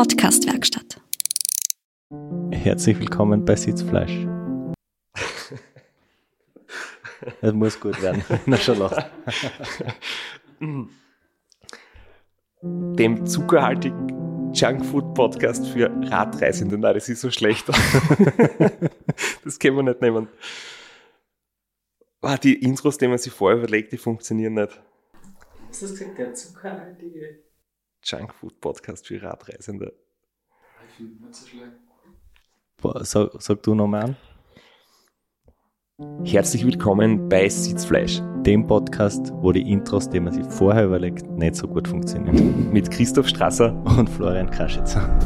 Podcast-Werkstatt. Herzlich willkommen bei Sitzfleisch. Das muss gut werden, er schon lacht. Dem zuckerhaltigen Junkfood-Podcast für Radreisende. Nein, das ist so schlecht. das können wir nicht nehmen. Ah, die Intros, die man sich vorher überlegt, die funktionieren nicht. Was hast du gesagt? Der zuckerhaltige. Junkfood-Podcast für Radreisende. Ich finde nicht so schlecht. Boah, Sag, sag du nochmal an. Herzlich willkommen bei Sitzfleisch Dem Podcast, wo die Intros, die man sich vorher überlegt, nicht so gut funktionieren. mit Christoph Strasser. Und Florian Kraschitzer.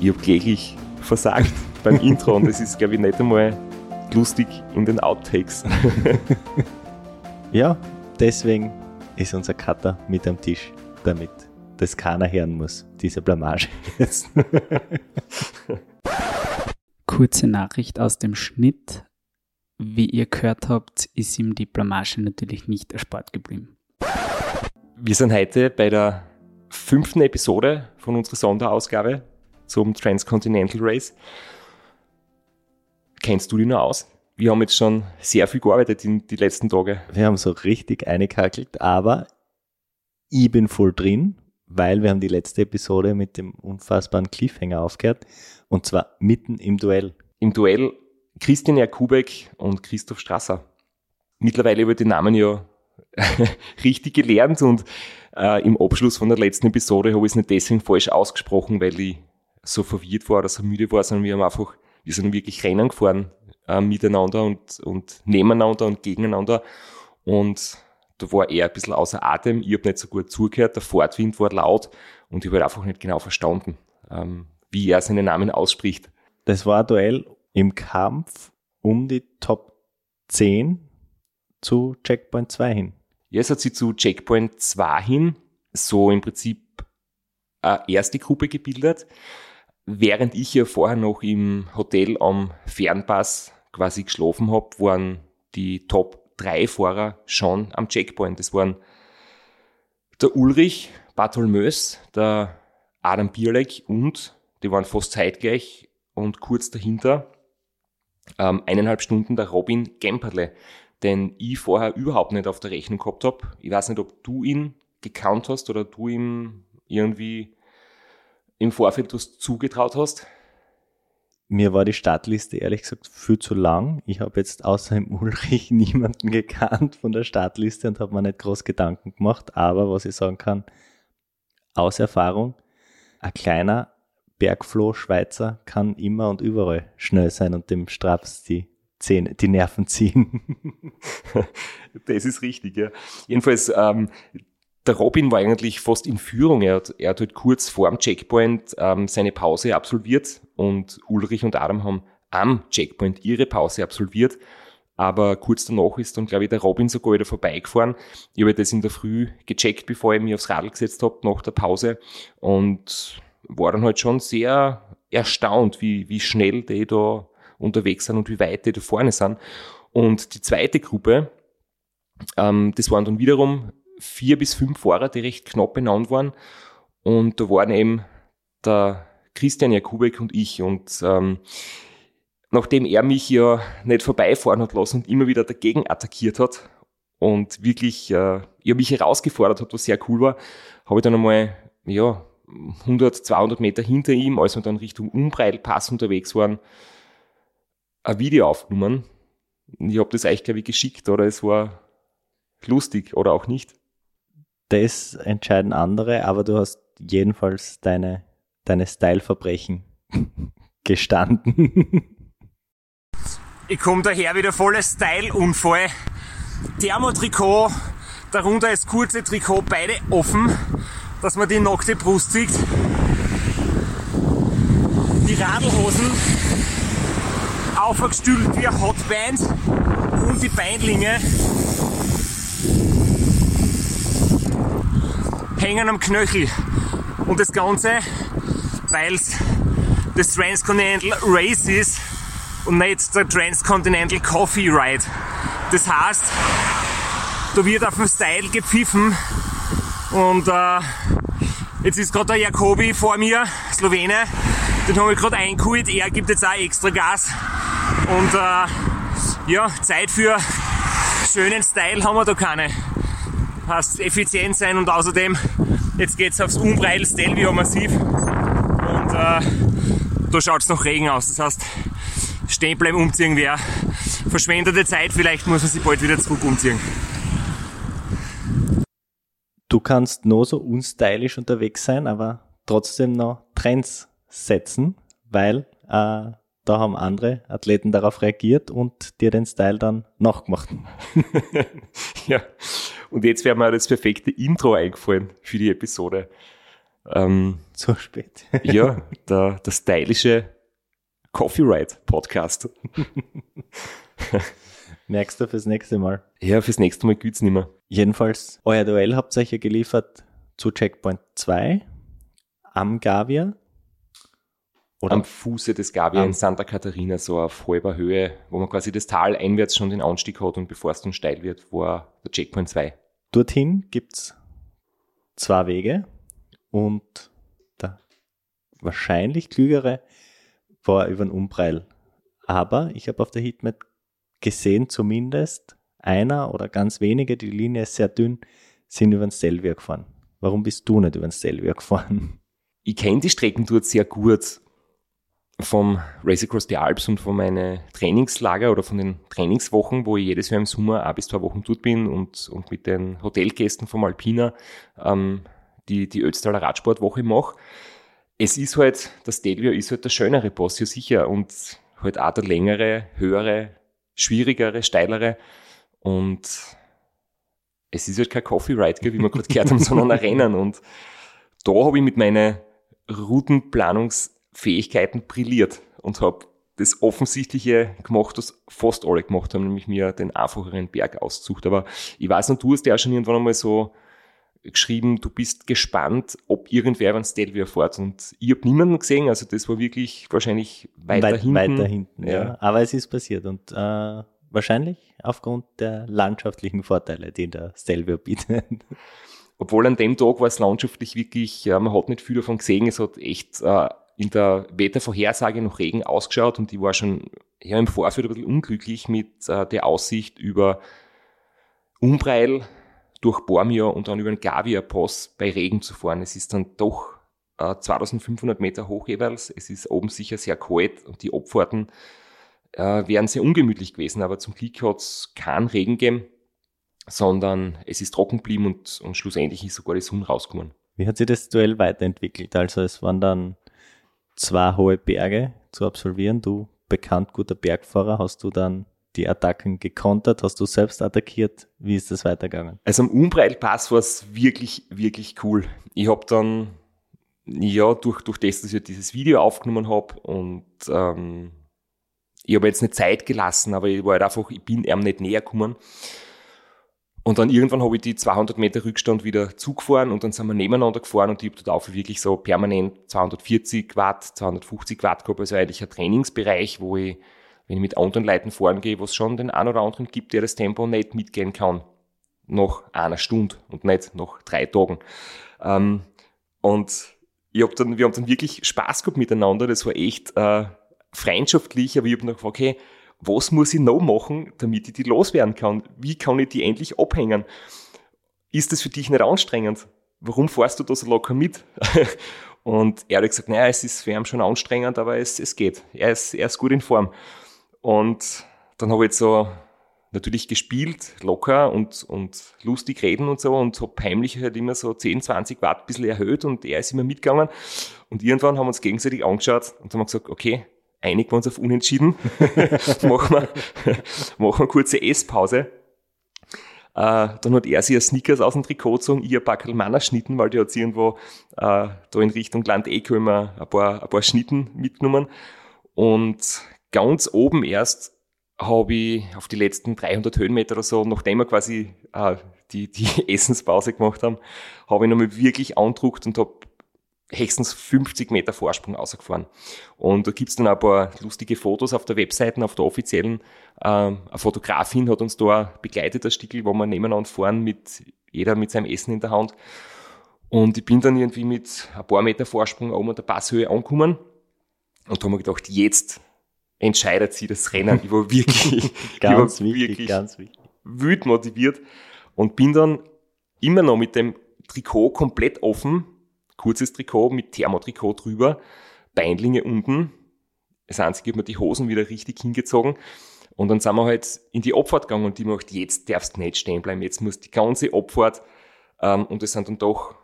Ich habe kläglich versagt beim Intro und es ist, glaube ich, nicht einmal lustig in den Outtakes. Ja, deswegen ist unser Cutter mit am Tisch, damit das keiner hören muss, diese Blamage jetzt. Kurze Nachricht aus dem Schnitt. Wie ihr gehört habt, ist ihm die Blamage natürlich nicht erspart geblieben. Wir sind heute bei der fünften Episode von unserer Sonderausgabe zum Transcontinental Race. Kennst du die noch aus? Wir haben jetzt schon sehr viel gearbeitet in die letzten Tage. Wir haben so richtig eingekackelt, aber ich bin voll drin, weil wir haben die letzte Episode mit dem unfassbaren Cliffhanger aufgehört und zwar mitten im Duell. Im Duell Christian Jakubek und Christoph Strasser. Mittlerweile über die Namen ja richtig gelernt und äh, im Abschluss von der letzten Episode habe ich es nicht deswegen falsch ausgesprochen, weil ich so verwirrt war oder so müde war, sondern wir haben einfach, wir sind wirklich Rennen gefahren äh, miteinander und, und nebeneinander und gegeneinander und da war er ein bisschen außer Atem, ich habe nicht so gut zugehört, der Fortwind war laut und ich habe halt einfach nicht genau verstanden, ähm, wie er seinen Namen ausspricht. Das war ein Duell im Kampf um die Top 10 zu Checkpoint 2 hin. Jetzt hat sie zu Checkpoint 2 hin so im Prinzip eine erste Gruppe gebildet, während ich ja vorher noch im Hotel am Fernpass quasi geschlafen habe, waren die Top 3 Fahrer schon am Checkpoint. Das waren der Ulrich Bartholmös, der Adam Bierleck und die waren fast zeitgleich und kurz dahinter ähm, eineinhalb Stunden der Robin Gemperle, den ich vorher überhaupt nicht auf der Rechnung gehabt habe. Ich weiß nicht, ob du ihn gekannt hast oder du ihm irgendwie im Vorfeld was zugetraut hast. Mir war die Startliste ehrlich gesagt viel zu lang. Ich habe jetzt außer dem Ulrich niemanden gekannt von der Startliste und habe mir nicht groß Gedanken gemacht. Aber was ich sagen kann, aus Erfahrung, ein kleiner Bergfloh-Schweizer kann immer und überall schnell sein und dem Straps die Zähne, die Nerven ziehen. Das ist richtig, ja. Jedenfalls, ähm, der Robin war eigentlich fast in Führung. Er hat, er hat halt kurz vor dem Checkpoint ähm, seine Pause absolviert und Ulrich und Adam haben am Checkpoint ihre Pause absolviert. Aber kurz danach ist dann, glaube ich, der Robin sogar wieder vorbeigefahren. Ich habe das in der Früh gecheckt, bevor ich mich aufs Radl gesetzt habe, nach der Pause. Und war dann halt schon sehr erstaunt, wie, wie schnell die da unterwegs sind und wie weit die da vorne sind. Und die zweite Gruppe, ähm, das waren dann wiederum vier bis fünf Fahrer, die recht knapp benannt waren. Und da waren eben der Christian Jakubek und ich. Und ähm, nachdem er mich ja nicht vorbeifahren hat lassen und immer wieder dagegen attackiert hat und wirklich äh, ja, mich herausgefordert hat, was sehr cool war, habe ich dann einmal ja, 100, 200 Meter hinter ihm, als wir dann Richtung Umbreilpass unterwegs waren, ein Video aufgenommen. Ich habe das euch, glaube ich, geschickt, oder es war lustig oder auch nicht. Das entscheiden andere, aber du hast jedenfalls deine, deine Style-Verbrechen gestanden. Ich komme daher wieder voller Style-Unfall. Thermotrikot, darunter das kurze Trikot, beide offen, dass man die nackte Brust sieht. Die Radlhosen aufgestülpt wie ein Hotband und die Beinlinge hängen am Knöchel. Und das Ganze, weil es das Transcontinental Race ist und nicht der Transcontinental Coffee Ride. Das heißt, da wird auf dem Style gepfiffen. Und äh, jetzt ist gerade der Jakobi vor mir, Slowene. Den habe ich gerade eingeholt. Er gibt jetzt auch extra Gas. Und äh, ja, Zeit für schönen Style haben wir da keine. Heißt effizient sein und außerdem, jetzt geht's aufs Umbreil Stelvio massiv. Und äh, da schaut's noch Regen aus. Das heißt, stehen bleiben, umziehen wäre verschwendete Zeit. Vielleicht muss man sich bald wieder zurück umziehen. Du kannst nur so unstylisch unterwegs sein, aber trotzdem noch Trends setzen, weil äh, da haben andere Athleten darauf reagiert und dir den Style dann nachgemacht. ja, und jetzt wäre mir das perfekte Intro eingefallen für die Episode. Ähm, Zu spät. ja, der, der stylische Coffee Ride Podcast. Merkst du fürs nächste Mal? Ja, fürs nächste Mal gibt's nicht mehr. Jedenfalls, euer Duell habt ihr euch ja geliefert zu Checkpoint 2 am Gavia. Oder am Fuße des Gavia in Santa Catarina, so auf halber Höhe, wo man quasi das Tal einwärts schon den Anstieg hat und bevor es dann steil wird, war der Checkpoint 2. Dorthin gibt's zwei Wege und der wahrscheinlich klügere war über den Umbreil. Aber ich habe auf der Heatmap gesehen, zumindest einer oder ganz wenige, die Linie ist sehr dünn, sind über den Stelvio gefahren. Warum bist du nicht über den Stelvio gefahren? Ich kenne die Strecken dort sehr gut vom Race Across the Alps und von meinen Trainingslager oder von den Trainingswochen, wo ich jedes Jahr im Sommer ein bis zwei Wochen dort bin und, und mit den Hotelgästen vom Alpina ähm, die, die Ötztaler Radsportwoche mache. Es ist halt, das Stelvio ist halt der schönere Boss, ja sicher, und halt auch der längere, höhere, schwierigere, steilere und es ist halt kein Coffee Ride, wie wir gerade gehört haben, sondern ein Rennen und da habe ich mit meinen Routenplanungsfähigkeiten brilliert und habe das Offensichtliche gemacht, was fast alle gemacht haben, nämlich mir den einfacheren Berg ausgesucht. Aber ich weiß noch, du hast ja auch schon irgendwann einmal so geschrieben, du bist gespannt, ob irgendwer über den Stelvio fährt. Und ich habe niemanden gesehen, also das war wirklich wahrscheinlich weiter Weit, hinten. Weiter hinten, ja. ja. Aber es ist passiert und äh, wahrscheinlich aufgrund der landschaftlichen Vorteile, die der Stelvio bietet. Obwohl an dem Tag war es landschaftlich wirklich, ja, man hat nicht viel davon gesehen, es hat echt äh, in der Wettervorhersage noch Regen ausgeschaut und ich war schon ja, im Vorfeld ein bisschen unglücklich mit äh, der Aussicht über Umbreil, durch Bormio und dann über den Gavia-Pass bei Regen zu fahren. Es ist dann doch äh, 2500 Meter hoch jeweils. Es ist oben sicher sehr kalt und die Abfahrten äh, wären sehr ungemütlich gewesen, aber zum Glück hat es keinen Regen gegeben, sondern es ist trocken geblieben und, und schlussendlich ist sogar die Sonne rausgekommen. Wie hat sich das Duell weiterentwickelt? Also es waren dann zwei hohe Berge zu absolvieren. Du, bekannt guter Bergfahrer, hast du dann die Attacken gekontert? Hast du selbst attackiert? Wie ist das weitergegangen? Also am Umbreilpass war es wirklich, wirklich cool. Ich habe dann, ja, durch, durch das, dass ich dieses Video aufgenommen habe und ähm, ich habe jetzt nicht Zeit gelassen, aber ich war halt einfach, ich bin ihm nicht näher gekommen. Und dann irgendwann habe ich die 200 Meter Rückstand wieder zugefahren und dann sind wir nebeneinander gefahren und ich habe dort auch wirklich so permanent 240 Watt, 250 Watt gehabt, also eigentlich ein Trainingsbereich, wo ich wenn ich mit anderen Leuten fahren gehe, wo es schon den einen oder anderen gibt, der das Tempo nicht mitgehen kann. Nach einer Stunde und nicht nach drei Tagen. Ähm, und ich hab dann, wir haben dann wirklich Spaß gehabt miteinander. Das war echt äh, freundschaftlich, aber ich habe noch gefragt, okay, was muss ich noch machen, damit ich die loswerden kann? Wie kann ich die endlich abhängen? Ist das für dich nicht anstrengend? Warum fährst du da so locker mit? und er hat gesagt, naja, es ist für ihn schon anstrengend, aber es, es geht. Er ist, er ist gut in Form. Und dann habe ich jetzt so natürlich gespielt, locker und, und lustig reden und so und habe heimlich halt immer so 10, 20 Watt ein bisschen erhöht und er ist immer mitgegangen. Und irgendwann haben wir uns gegenseitig angeschaut und haben gesagt, okay, einigen wir uns auf Unentschieden, machen, wir, machen wir kurze Esspause. Äh, dann hat er sich Snickers aus dem Trikot gezogen, ich ein paar Kalmaner Schnitten, weil die hat irgendwo äh, da in Richtung Land Eco immer ein paar, ein paar Schnitten mitgenommen. Und ganz oben erst habe ich auf die letzten 300 Höhenmeter oder so, nachdem wir quasi äh, die, die Essenspause gemacht haben, habe ich nochmal wirklich andruckt und habe höchstens 50 Meter Vorsprung rausgefahren. Und da gibt's dann ein paar lustige Fotos auf der Webseite, auf der offiziellen. Ähm, eine Fotografin hat uns da begleitet, das Stickel, wo wir nebeneinander fahren, mit jeder mit seinem Essen in der Hand. Und ich bin dann irgendwie mit ein paar Meter Vorsprung oben an der Passhöhe angekommen und da haben wir gedacht, jetzt entscheidet sie das Rennen. Ich war wirklich, Ganz ich war wichtig, wirklich ganz wichtig. wütend motiviert und bin dann immer noch mit dem Trikot komplett offen, kurzes Trikot mit Thermotrikot drüber, Beinlinge unten. Das einzige, hat mir die Hosen wieder richtig hingezogen. Und dann sind wir halt in die Abfahrt gegangen und die macht, jetzt darfst du nicht stehen bleiben, jetzt muss die ganze Abfahrt, ähm, und es sind dann doch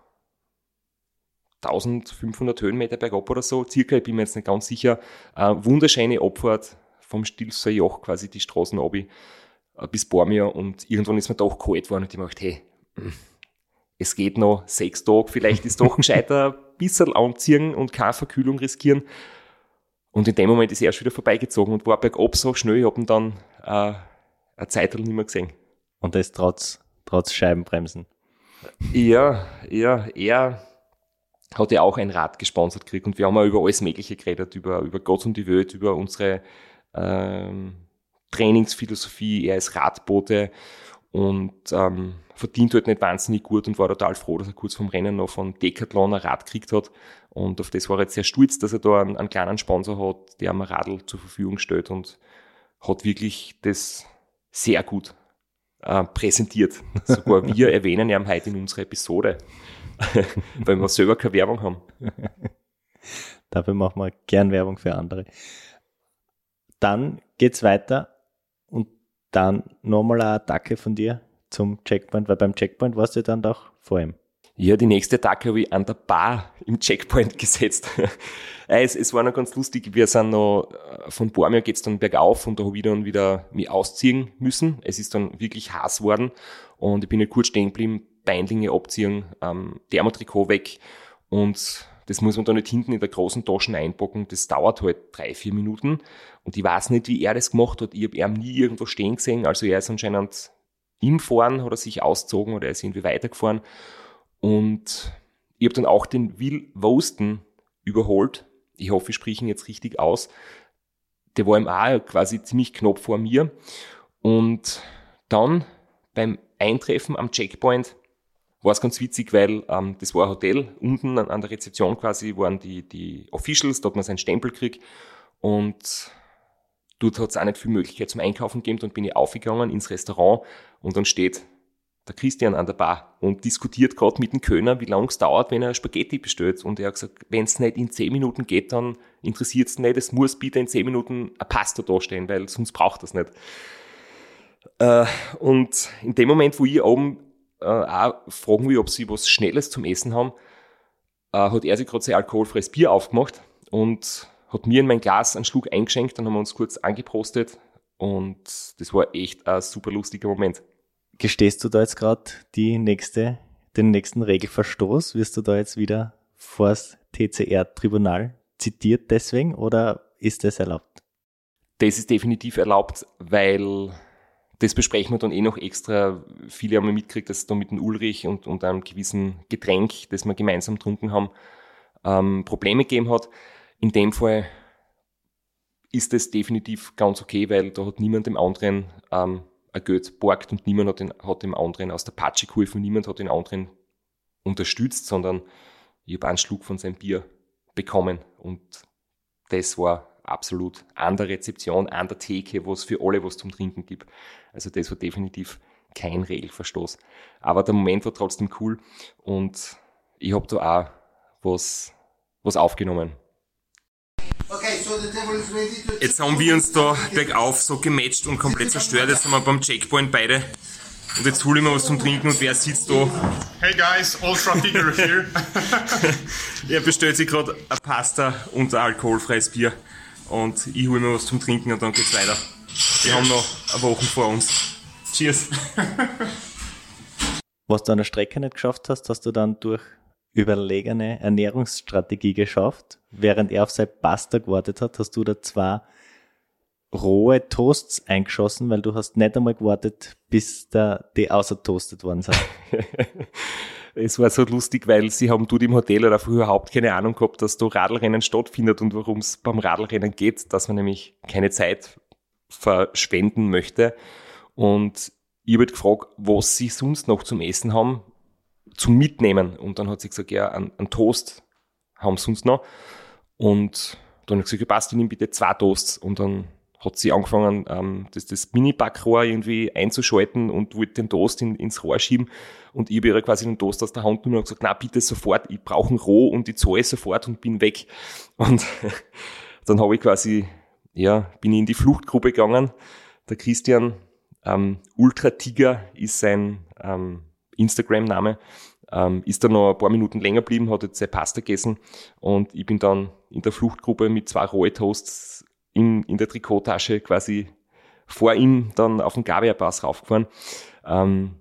1500 Höhenmeter bergab oder so, circa, ich bin mir jetzt nicht ganz sicher, äh, wunderschöne Abfahrt vom Stilfser Joch quasi die Straßen ab äh, bis Bormir und irgendwann ist mir doch kalt geworden und ich dachte, hey, mm, es geht noch sechs Tage, vielleicht ist doch gescheiter ein bisschen anziehen und keine Verkühlung riskieren. Und in dem Moment ist er erst wieder vorbeigezogen und war bergab so schnell, ich habe ihn dann äh, eine Zeit nicht mehr gesehen. Und das trotz, trotz Scheibenbremsen. Ja, ja, er hat ja auch ein Rad gesponsert gekriegt und wir haben auch über alles Mögliche geredet, über, über Gott und die Welt, über unsere ähm, Trainingsphilosophie. Er ist Radbote und ähm, verdient halt nicht wahnsinnig gut und war total froh, dass er kurz vom Rennen noch von Decathlon ein Rad gekriegt hat. Und auf das war er jetzt sehr stolz, dass er da einen, einen kleinen Sponsor hat, der ihm ein Radl zur Verfügung stellt und hat wirklich das sehr gut äh, präsentiert. Sogar wir erwähnen ihn heute in unserer Episode, weil wir selber keine Werbung haben. Dafür machen wir gern Werbung für andere. Dann geht's weiter dann nochmal eine Attacke von dir zum Checkpoint, weil beim Checkpoint warst du dann doch vor ihm. Ja, die nächste Attacke habe ich an der Bar im Checkpoint gesetzt. es, es war noch ganz lustig, wir sind noch, äh, von Bormir geht's dann bergauf und da habe ich dann wieder mich ausziehen müssen. Es ist dann wirklich heiß worden und ich bin nicht kurz stehen geblieben, Beinlinge abziehen, ähm, Thermotrikot weg und das muss man da nicht hinten in der großen Tasche einpacken. Das dauert halt drei, vier Minuten. Und ich weiß nicht, wie er das gemacht hat. Ich habe ihn nie irgendwo stehen gesehen. Also er ist anscheinend im Fahren, hat er sich ausgezogen oder er ist irgendwie weitergefahren. Und ich habe dann auch den Will Wosten überholt. Ich hoffe, ich spreche ihn jetzt richtig aus. Der war im A quasi ziemlich knapp vor mir. Und dann beim Eintreffen am Checkpoint war es ganz witzig, weil ähm, das war ein Hotel. Unten an, an der Rezeption quasi waren die, die Officials, dort man seinen Stempel kriegt. Und dort hat es auch nicht viel Möglichkeit zum Einkaufen gegeben. Dann bin ich aufgegangen ins Restaurant und dann steht der Christian an der Bar und diskutiert gerade mit dem Kölner, wie lange es dauert, wenn er Spaghetti bestellt. Und er hat gesagt, wenn es nicht in 10 Minuten geht, dann interessiert es nicht. Es muss bitte in 10 Minuten ein Pasta dastehen, weil sonst braucht das nicht. Äh, und in dem Moment, wo ich oben äh, auch fragen will, ob sie was Schnelles zum Essen haben, äh, hat er sich gerade sein alkoholfreies Bier aufgemacht und hat mir in mein Glas einen Schluck eingeschenkt, dann haben wir uns kurz angeprostet und das war echt ein super lustiger Moment. Gestehst du da jetzt gerade die nächste, den nächsten Regelverstoß? Wirst du da jetzt wieder vors TCR-Tribunal zitiert deswegen oder ist das erlaubt? Das ist definitiv erlaubt, weil das besprechen wir dann eh noch extra. Viele haben mitgekriegt, dass es da mit dem Ulrich und, und einem gewissen Getränk, das wir gemeinsam getrunken haben, ähm, Probleme gegeben hat. In dem Fall ist das definitiv ganz okay, weil da hat niemand dem anderen ähm, ein Geld borgt und niemand hat, den, hat dem anderen aus der Patsche geholfen, niemand hat den anderen unterstützt, sondern ich habe einen Schluck von seinem Bier bekommen und das war absolut an der Rezeption, an der Theke, wo es für alle was zum Trinken gibt. Also das war definitiv kein Regelverstoß. Aber der Moment war trotzdem cool und ich habe da auch was, was aufgenommen. Jetzt haben wir uns da bergauf so gematcht und komplett zerstört. Jetzt sind wir beim Checkpoint beide. Und jetzt hole ich mir was zum Trinken und wer sitzt da? Hey guys, Ultra Figure here. er bestellt sich gerade ein Pasta und ein alkoholfreies Bier. Und ich hole mir was zum Trinken und dann geht's weiter. Wir haben noch eine Woche vor uns. Cheers. Was du an der Strecke nicht geschafft hast, hast du dann durch überlegene Ernährungsstrategie geschafft. Während er auf sein Pasta gewartet hat, hast du da zwei rohe Toasts eingeschossen, weil du hast nicht einmal gewartet, bis da die außertoastet worden sind. es war so lustig, weil sie haben dort im Hotel oder überhaupt keine Ahnung gehabt, dass da Radlrennen stattfindet und worum es beim Radlrennen geht, dass man nämlich keine Zeit verschwenden möchte. Und ich habe halt gefragt, was sie sonst noch zum Essen haben, zum Mitnehmen. Und dann hat sie gesagt, ja, ein, ein Toast haben sie sonst noch. Und dann habe ich gesagt, ja, passt, ich nehme bitte zwei Toasts. Und dann hat sie angefangen, ähm, das, das Mini-Backrohr irgendwie einzuschalten und wollte den Toast in, ins Rohr schieben. Und ich habe ihr quasi den Toast aus der Hand genommen und gesagt, na bitte sofort, ich brauche einen roh und ich zahle sofort und bin weg. Und dann habe ich quasi, ja, bin ich in die Fluchtgruppe gegangen. Der Christian ähm, Ultra Tiger ist sein ähm, Instagram-Name. Ähm, ist dann noch ein paar Minuten länger geblieben, hat jetzt seine Pasta gegessen und ich bin dann in der Fluchtgruppe mit zwei rohe Toasts in, in der Trikottasche quasi vor ihm dann auf den Gavia-Pass raufgefahren. Ähm,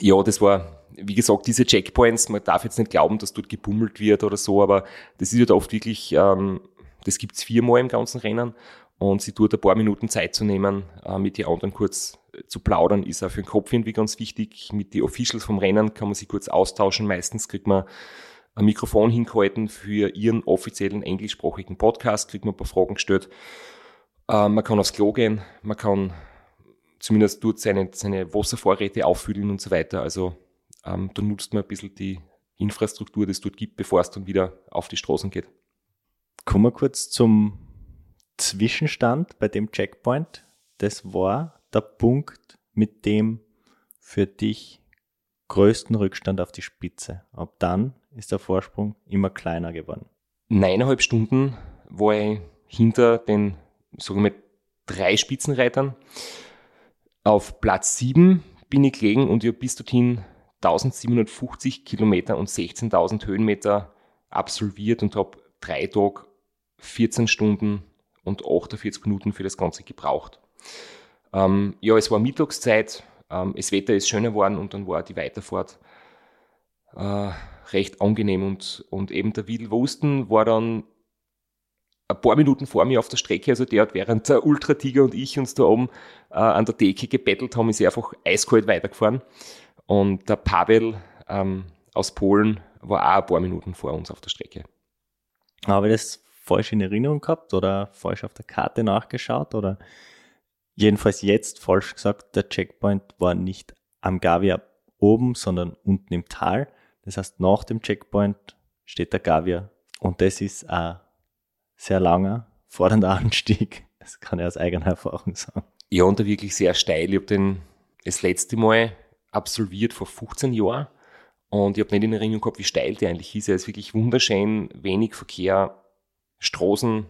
ja, das war, wie gesagt, diese Checkpoints, man darf jetzt nicht glauben, dass dort gebummelt wird oder so, aber das ist halt oft wirklich, ähm, das gibt's viermal im ganzen Rennen und sie tut ein paar Minuten Zeit zu nehmen, äh, mit den anderen kurz äh, zu plaudern, ist auch für den Kopf irgendwie ganz wichtig. Mit den Officials vom Rennen kann man sich kurz austauschen. Meistens kriegt man ein Mikrofon hingehalten für ihren offiziellen englischsprachigen Podcast, kriegt man ein paar Fragen gestellt. Äh, man kann aufs Klo gehen, man kann zumindest dort seine, seine Wasservorräte auffüllen und so weiter. Also ähm, da nutzt man ein bisschen die Infrastruktur, die es dort gibt, bevor es dann wieder auf die Straßen geht. Kommen wir kurz zum Zwischenstand bei dem Checkpoint. Das war der Punkt, mit dem für dich größten Rückstand auf die Spitze. Ab dann ist der Vorsprung immer kleiner geworden. Neuneinhalb Stunden war ich hinter den, sagen wir, drei Spitzenreitern. Auf Platz sieben bin ich gelegen und ich habe bis dorthin 1750 Kilometer und 16.000 Höhenmeter absolviert und habe drei Tage, 14 Stunden und 48 Minuten für das Ganze gebraucht. Ähm, ja, es war Mittagszeit, ähm, das Wetter ist schöner geworden und dann war die Weiterfahrt äh, recht angenehm und, und eben der Will Wosten war dann ein paar Minuten vor mir auf der Strecke, also der hat während der Ultra-Tiger und ich uns da oben äh, an der Decke gebettelt haben, ist er einfach eiskalt weitergefahren. Und der Pavel ähm, aus Polen war auch ein paar Minuten vor uns auf der Strecke. Habe ich das falsch in Erinnerung gehabt oder falsch auf der Karte nachgeschaut oder jedenfalls jetzt falsch gesagt, der Checkpoint war nicht am Gavia oben, sondern unten im Tal. Das heißt, nach dem Checkpoint steht der Gavia und das ist ein sehr langer, fordernder Anstieg. Das kann ich aus eigener Erfahrung sagen. Ja, und der wirklich sehr steil. Ich habe den das letzte Mal absolviert vor 15 Jahren und ich habe nicht in Erinnerung gehabt, wie steil der eigentlich ist. Er ist wirklich wunderschön, wenig Verkehr, Straßen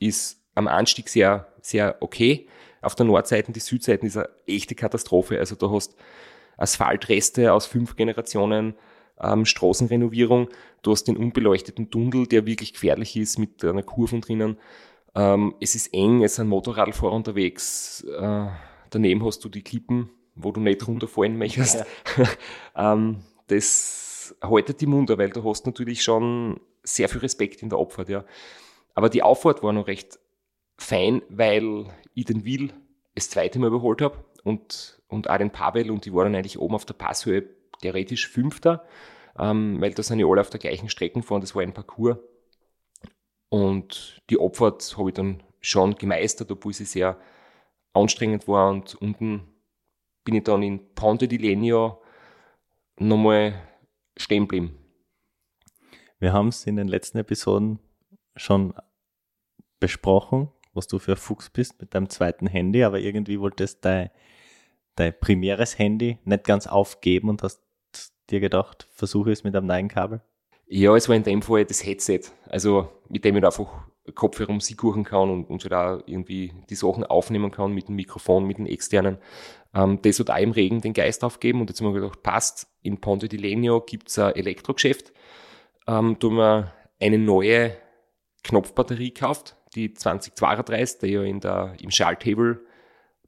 ist am Anstieg sehr, sehr okay. Auf der Nordseite, die Südseite ist eine echte Katastrophe. Also du hast Asphaltreste aus fünf Generationen, ähm, Straßenrenovierung. Du hast den unbeleuchteten Tunnel, der wirklich gefährlich ist mit einer Kurve drinnen. Ähm, es ist eng, es sind Motorradfahrer unterwegs. Äh, daneben hast du die Klippen, wo du nicht runterfallen möchtest. Ja. ähm, das haltet die Munter, weil du hast natürlich schon sehr viel Respekt in der Abfahrt, ja. Aber die Auffahrt war noch recht fein, weil ich den Will das zweite Mal überholt habe und, und auch den Pavel und die waren eigentlich oben auf der Passhöhe theoretisch Fünfter, ähm, weil da sind ja alle auf der gleichen Strecke gefahren, das war ein Parcours. Und die Abfahrt habe ich dann schon gemeistert, obwohl sie sehr anstrengend war und unten bin ich dann in Ponte di Legno nochmal stehen geblieben. Wir haben es in den letzten Episoden schon besprochen, was du für ein Fuchs bist mit deinem zweiten Handy, aber irgendwie wolltest dein, dein primäres Handy nicht ganz aufgeben und hast dir gedacht, versuche es mit einem neuen Kabel? Ja, es war in dem Fall das Headset, also mit dem ich einfach Kopfhörer Musik hören kann und, und so da irgendwie die Sachen aufnehmen kann mit dem Mikrofon, mit den externen. Ähm, das hat auch im Regen den Geist aufgeben und jetzt haben wir gedacht, passt, in Ponte di Legno gibt es ein Elektrogeschäft ähm, da haben wir eine neue Knopfbatterie gekauft, die 2032, die ja in der, im Schalthebel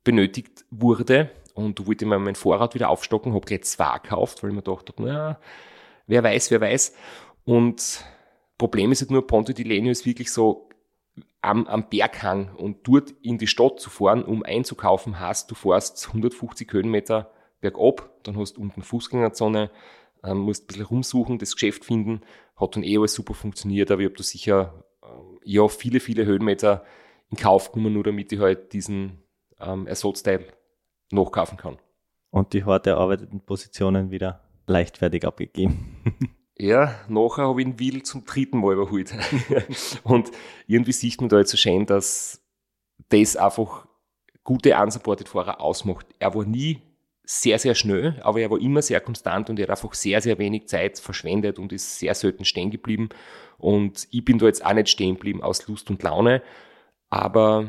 benötigt wurde. Und wollte mal mein Vorrat wieder aufstocken, habe gleich zwei gekauft, weil ich mir gedacht habe, wer weiß, wer weiß. Und Problem ist halt nur, Ponte di Legno ist wirklich so am, am Berghang und dort in die Stadt zu fahren, um einzukaufen, hast du fährst 150 Höhenmeter bergab, dann hast du unten Fußgängerzone, ähm, musst ein bisschen rumsuchen, das Geschäft finden, hat dann eh alles super funktioniert, aber ich habe da sicher ja viele, viele Höhenmeter in Kauf genommen, nur damit ich halt diesen ähm, Ersatzteil nachkaufen kann. Und die hart erarbeiteten Positionen wieder leichtfertig abgegeben. Ja, nachher habe ich ihn Will zum dritten Mal überholt. und irgendwie sieht man da jetzt so schön, dass das einfach gute Unsupported-Fahrer ausmacht. Er war nie sehr, sehr schnell, aber er war immer sehr konstant und er hat einfach sehr, sehr wenig Zeit verschwendet und ist sehr selten stehen geblieben. Und ich bin da jetzt auch nicht stehen geblieben aus Lust und Laune. Aber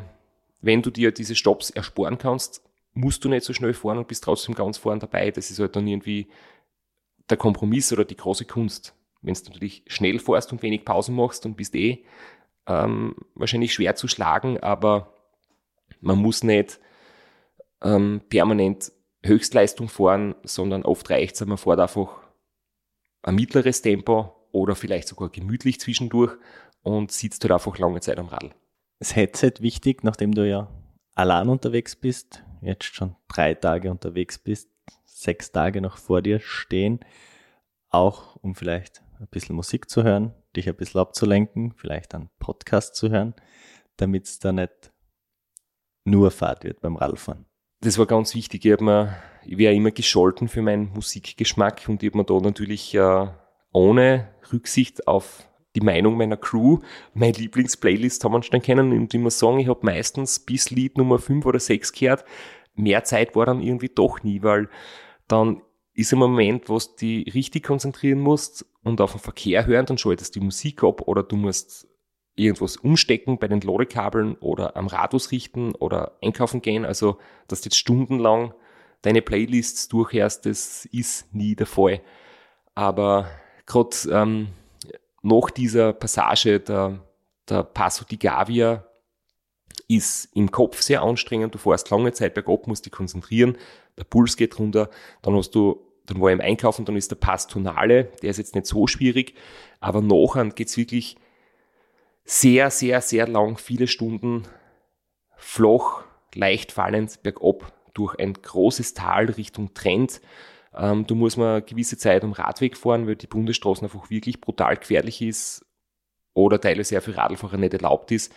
wenn du dir diese Stops ersparen kannst, musst du nicht so schnell fahren und bist trotzdem ganz vorne dabei. Das ist halt dann irgendwie der Kompromiss oder die große Kunst. Wenn du natürlich schnell fährst und wenig Pausen machst und bist eh ähm, wahrscheinlich schwer zu schlagen, aber man muss nicht ähm, permanent Höchstleistung fahren, sondern oft reicht es, man fährt einfach ein mittleres Tempo oder vielleicht sogar gemütlich zwischendurch und sitzt halt einfach lange Zeit am Radl. Das Headset wichtig, nachdem du ja allein unterwegs bist, jetzt schon drei Tage unterwegs bist, sechs Tage noch vor dir stehen, auch um vielleicht ein bisschen Musik zu hören, dich ein bisschen abzulenken, vielleicht einen Podcast zu hören, damit es da nicht nur Fahrt wird beim Radfahren. Das war ganz wichtig. Ich, mir, ich wäre immer gescholten für meinen Musikgeschmack und ich habe mir da natürlich äh, ohne Rücksicht auf die Meinung meiner Crew meine Lieblingsplaylist haben wir schon kennen und muss sagen, ich habe meistens bis Lied Nummer 5 oder 6 gehört. Mehr Zeit war dann irgendwie doch nie, weil dann ist ein Moment, wo du dich richtig konzentrieren musst und auf den Verkehr hören, dann schaltest du die Musik ab oder du musst irgendwas umstecken bei den Ladekabeln oder am Rad richten oder einkaufen gehen. Also, dass du jetzt stundenlang deine Playlists durchhörst, das ist nie der Fall. Aber gerade ähm, nach dieser Passage der, der Passo di Gavia ist im Kopf sehr anstrengend. Du fährst lange Zeit bergab, musst dich konzentrieren, der Puls geht runter, dann hast du, dann war ich im Einkaufen, dann ist der Pass Tonale, der ist jetzt nicht so schwierig, aber nachher geht's wirklich sehr, sehr, sehr lang, viele Stunden flach, leicht fallend bergab durch ein großes Tal Richtung Trend. Ähm, du musst mal eine gewisse Zeit am Radweg fahren, weil die Bundesstraßen einfach wirklich brutal gefährlich ist oder teilweise sehr für Radlfahrer nicht erlaubt ist.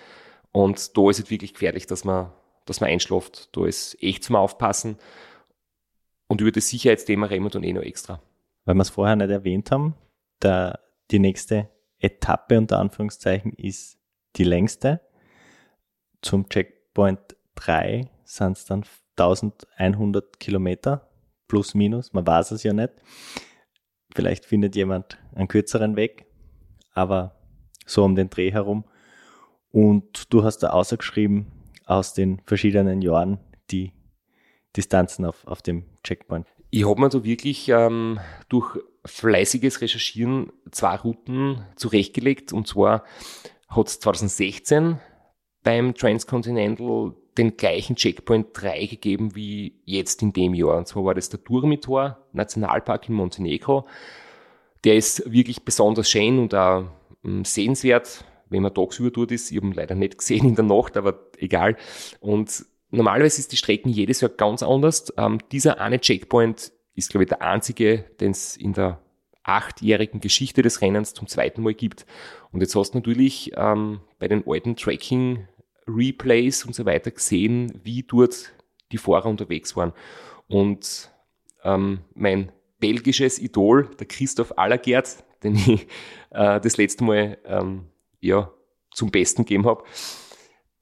Und da ist es wirklich gefährlich, dass man, dass man einschläft. Da ist echt zum Aufpassen. Und über das Sicherheitsthema reden wir dann eh noch extra. Weil wir es vorher nicht erwähnt haben, der, die nächste Etappe unter Anführungszeichen ist die längste. Zum Checkpoint 3 sind es dann 1100 Kilometer plus minus, man weiß es ja nicht. Vielleicht findet jemand einen kürzeren Weg, aber so um den Dreh herum. Und du hast da ausgeschrieben aus den verschiedenen Jahren die Distanzen auf, auf dem Checkpoint. Ich habe mir da wirklich ähm, durch fleißiges Recherchieren zwei Routen zurechtgelegt. Und zwar hat es 2016 beim Transcontinental den gleichen Checkpoint 3 gegeben wie jetzt in dem Jahr. Und zwar war das der Durmitor Nationalpark in Montenegro. Der ist wirklich besonders schön und auch ähm, sehenswert, wenn man tagsüber dort ist. Ich habe ihn leider nicht gesehen in der Nacht, aber egal. Und normalerweise ist die Strecken jedes Jahr ganz anders. Ähm, dieser eine Checkpoint ist, glaube ich, der einzige, den es in der achtjährigen Geschichte des Rennens zum zweiten Mal gibt. Und jetzt hast du natürlich ähm, bei den alten Tracking-Replays und so weiter gesehen, wie dort die Fahrer unterwegs waren. Und ähm, mein belgisches Idol, der Christoph Allergert, den ich äh, das letzte Mal ähm, ja, zum Besten gegeben habe,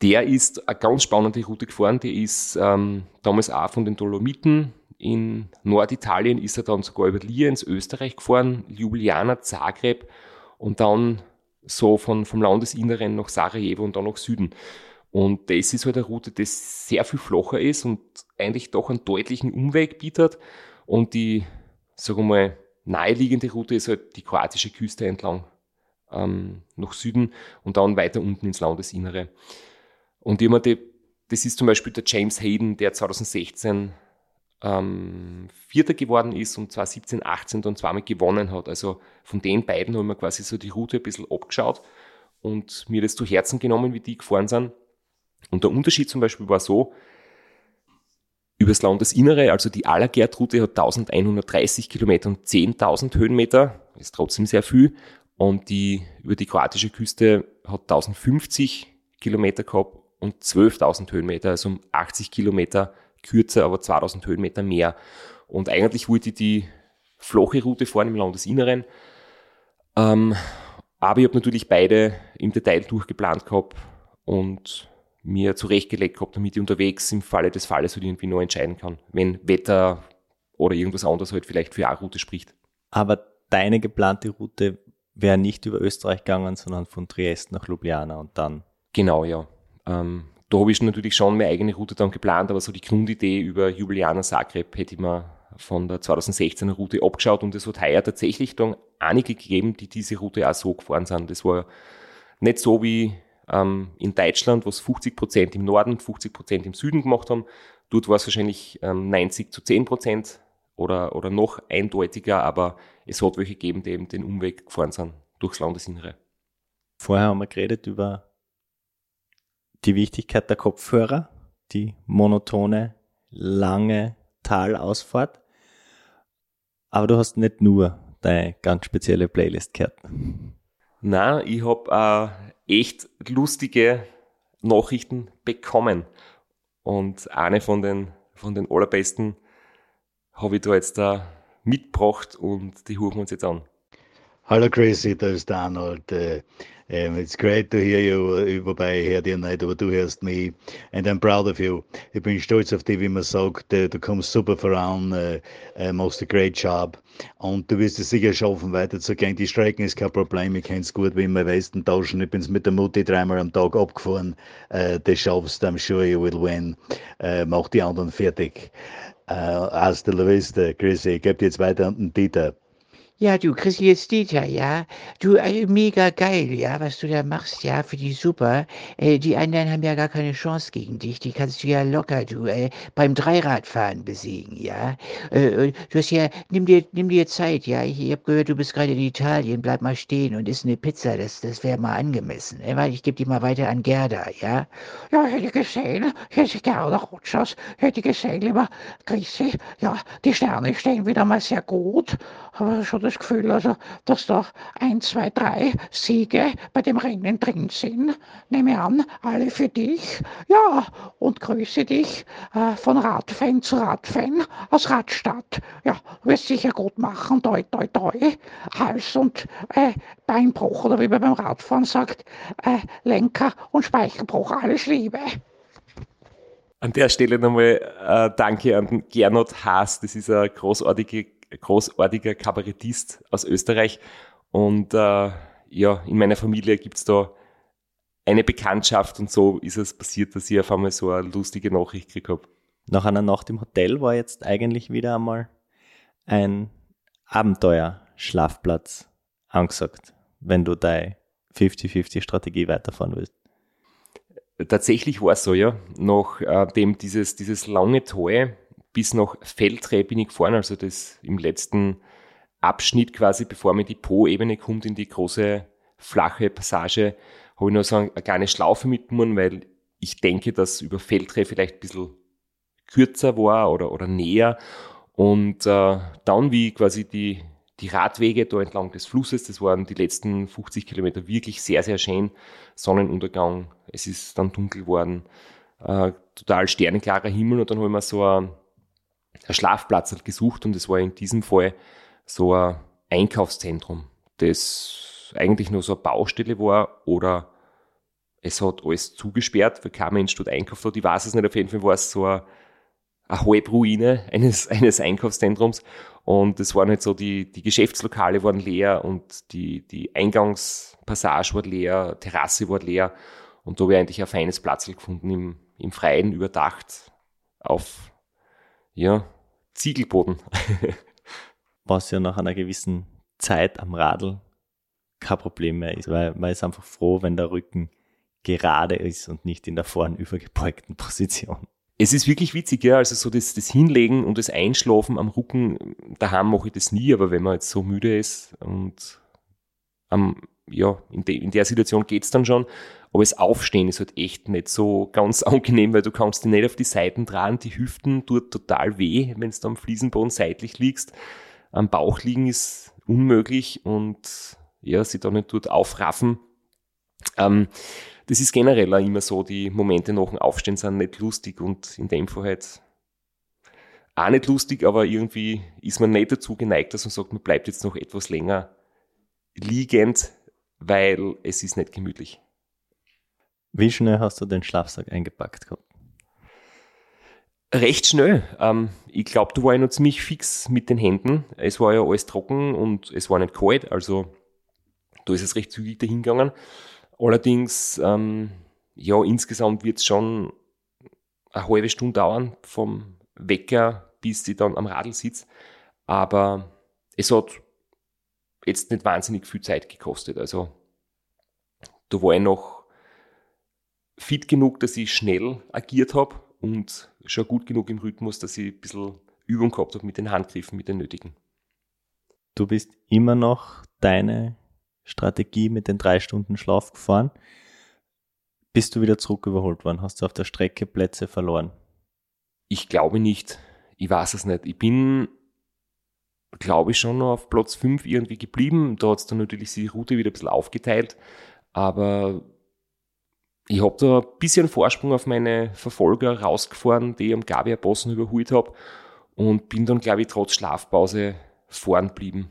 der ist eine ganz spannende Route gefahren. Die ist ähm, damals auch von den Dolomiten in Norditalien ist er dann sogar über Lienz, Österreich gefahren, Ljubljana, Zagreb und dann so von, vom Landesinneren nach Sarajevo und dann nach Süden. Und das ist halt eine Route, die sehr viel flacher ist und eigentlich doch einen deutlichen Umweg bietet. Und die, sagen wir mal, naheliegende Route ist halt die kroatische Küste entlang ähm, nach Süden und dann weiter unten ins Landesinnere. Und die, das ist zum Beispiel der James Hayden, der 2016 ähm, Vierter geworden ist und zwar 17, 18 dann zweimal gewonnen hat. Also von den beiden haben wir quasi so die Route ein bisschen abgeschaut und mir das zu Herzen genommen, wie die gefahren sind. Und der Unterschied zum Beispiel war so, Übers Landesinnere, also die Allergärtroute hat 1130 Kilometer und 10.000 Höhenmeter, ist trotzdem sehr viel. Und die über die kroatische Küste hat 1050 Kilometer gehabt und 12.000 Höhenmeter, also um 80 Kilometer kürzer, aber 2000 Höhenmeter mehr. Und eigentlich wollte ich die flache Route fahren im Landesinneren. Ähm, aber ich habe natürlich beide im Detail durchgeplant gehabt und mir zurechtgelegt gehabt, damit ich unterwegs im Falle des Falles halt irgendwie noch entscheiden kann, wenn Wetter oder irgendwas anderes halt vielleicht für eine Route spricht. Aber deine geplante Route wäre nicht über Österreich gegangen, sondern von Triest nach Ljubljana und dann. Genau, ja. Ähm, da habe ich natürlich schon meine eigene Route dann geplant, aber so die Grundidee über Ljubljana Zagreb hätte ich mir von der 2016er Route abgeschaut und es hat heuer tatsächlich dann einige gegeben, die diese Route auch so gefahren sind. Das war nicht so wie ähm, in Deutschland, wo es 50 Prozent im Norden, 50 Prozent im Süden gemacht haben. Dort war es wahrscheinlich ähm, 90 zu 10 Prozent oder, oder noch eindeutiger, aber es hat welche gegeben, die eben den Umweg gefahren sind durchs Landesinnere. Vorher haben wir geredet über die Wichtigkeit der Kopfhörer, die monotone, lange Talausfahrt. Aber du hast nicht nur deine ganz spezielle Playlist gehört. Na, ich habe äh, echt lustige Nachrichten bekommen. Und eine von den, von den allerbesten habe ich da jetzt da mitgebracht und die hören wir uns jetzt an. Hallo Chrissy, da ist Arnold. Um, it's great to hear you, wobei ich höre dir nicht, aber du hörst mich. And I'm proud of you. Ich bin stolz auf dich, wie man sagt. Du, du kommst super voran, uh, uh, machst a great job. Und du wirst es sicher schaffen, weiterzugehen. Die Strecken ist kein Problem, ich kenne es gut, wie immer Westen tauschen. Ich bin mit der Mutti dreimal am Tag abgefahren. Uh, das schaffst du, I'm sure you will win. Uh, mach die anderen fertig. Uh, hasta la vista, Chrissy. Ich gebe jetzt weiter an den Dieter. Ja, du kriegst jetzt Dieter, ja. Du, äh, mega geil, ja, was du da machst, ja, für die super. Äh, die anderen haben ja gar keine Chance gegen dich. Die kannst du ja locker, du, äh, beim Dreiradfahren besiegen, ja. Äh, äh du hast ja, nimm dir, nimm dir Zeit, ja. Ich, ich habe gehört, du bist gerade in Italien. Bleib mal stehen und isst eine Pizza. Das, das wäre mal angemessen. Äh, ich gebe die mal weiter an Gerda, ja. Ja, hätte gesehen, hätte Gerda Rutschers, hätte gesehen, lieber Grisi. Ja, die Sterne stehen wieder mal sehr gut. Aber schon das Gefühl, also, dass da ein, zwei, drei Siege bei dem Rennen drin sind. Nehme an, alle für dich. Ja, und grüße dich äh, von Radfan zu Radfan aus Radstadt. Ja, wirst sicher gut machen, toi, toi, toi. Hals- und äh, Beinbruch, oder wie man beim Radfahren sagt, äh, Lenker- und Speichelbruch, alles Liebe. An der Stelle nochmal äh, Danke an Gernot Haas. Das ist eine großartige großartiger Kabarettist aus Österreich. Und äh, ja, in meiner Familie gibt's da eine Bekanntschaft und so ist es passiert, dass ich auf einmal so eine lustige Nachricht gekriegt habe. Nach einer Nacht im Hotel war jetzt eigentlich wieder einmal ein Abenteuer-Schlafplatz angesagt, wenn du deine 50-50-Strategie weiterfahren willst. Tatsächlich war es so, ja. Nachdem dieses, dieses lange Tal bis nach Feldre bin ich gefahren, also das im letzten Abschnitt quasi, bevor man die Po-Ebene kommt, in die große flache Passage, habe ich noch so eine kleine Schlaufe mitgenommen, weil ich denke, dass über Feldre vielleicht ein bisschen kürzer war oder, oder näher. Und äh, dann, wie quasi die, die Radwege da entlang des Flusses, das waren die letzten 50 Kilometer wirklich sehr, sehr schön. Sonnenuntergang, es ist dann dunkel geworden, äh, total sternenklarer Himmel und dann habe ich mir so ein ein Schlafplatz gesucht und es war in diesem Fall so ein Einkaufszentrum, das eigentlich nur so eine Baustelle war oder es hat alles zugesperrt, weil kein Mensch dort einkauft hat. Ich weiß es nicht, auf jeden Fall war es so eine, eine Halbruine eines, eines Einkaufszentrums und es waren halt so, die, die Geschäftslokale waren leer und die, die Eingangspassage war leer, Terrasse war leer und da habe ich eigentlich ein feines Platz gefunden im, im Freien überdacht auf ja, Ziegelboden. Was ja nach einer gewissen Zeit am Radl kein Problem mehr ist, weil man ist einfach froh, wenn der Rücken gerade ist und nicht in der vorn übergebeugten Position. Es ist wirklich witzig, ja, also so das, das Hinlegen und das Einschlafen am Rücken, daheim mache ich das nie, aber wenn man jetzt so müde ist und am ja, in, de, in der Situation geht's dann schon. Aber das Aufstehen ist halt echt nicht so ganz angenehm, weil du kannst dich nicht auf die Seiten dran, die Hüften tut total weh, wenn du am Fliesenboden seitlich liegst. Am Bauch liegen ist unmöglich und ja, sie da nicht dort aufraffen. Ähm, das ist generell auch immer so, die Momente nach dem Aufstehen sind nicht lustig und in dem Fall halt auch nicht lustig, aber irgendwie ist man nicht dazu geneigt, dass man sagt, man bleibt jetzt noch etwas länger liegend, weil es ist nicht gemütlich. Wie schnell hast du den Schlafsack eingepackt gehabt? Recht schnell. Ähm, ich glaube, da war ich noch ziemlich fix mit den Händen. Es war ja alles trocken und es war nicht kalt, also da ist es recht zügig dahingegangen. Allerdings, ähm, ja, insgesamt wird es schon eine halbe Stunde dauern vom Wecker, bis ich dann am Radl sitze. Aber es hat jetzt nicht wahnsinnig viel Zeit gekostet. Also da war ich noch fit genug, dass ich schnell agiert habe und schon gut genug im Rhythmus, dass ich ein bisschen Übung gehabt habe mit den Handgriffen, mit den nötigen. Du bist immer noch deine Strategie mit den drei Stunden Schlaf gefahren. Bist du wieder zurück überholt worden? Hast du auf der Strecke Plätze verloren? Ich glaube nicht. Ich weiß es nicht. Ich bin, glaube ich, schon noch auf Platz 5 irgendwie geblieben. Da hat es dann natürlich die Route wieder ein bisschen aufgeteilt. Aber ich habe da ein bisschen Vorsprung auf meine Verfolger rausgefahren, die ich am Gabia Bossen überholt habe. Und bin dann, glaube ich, trotz Schlafpause fahren geblieben.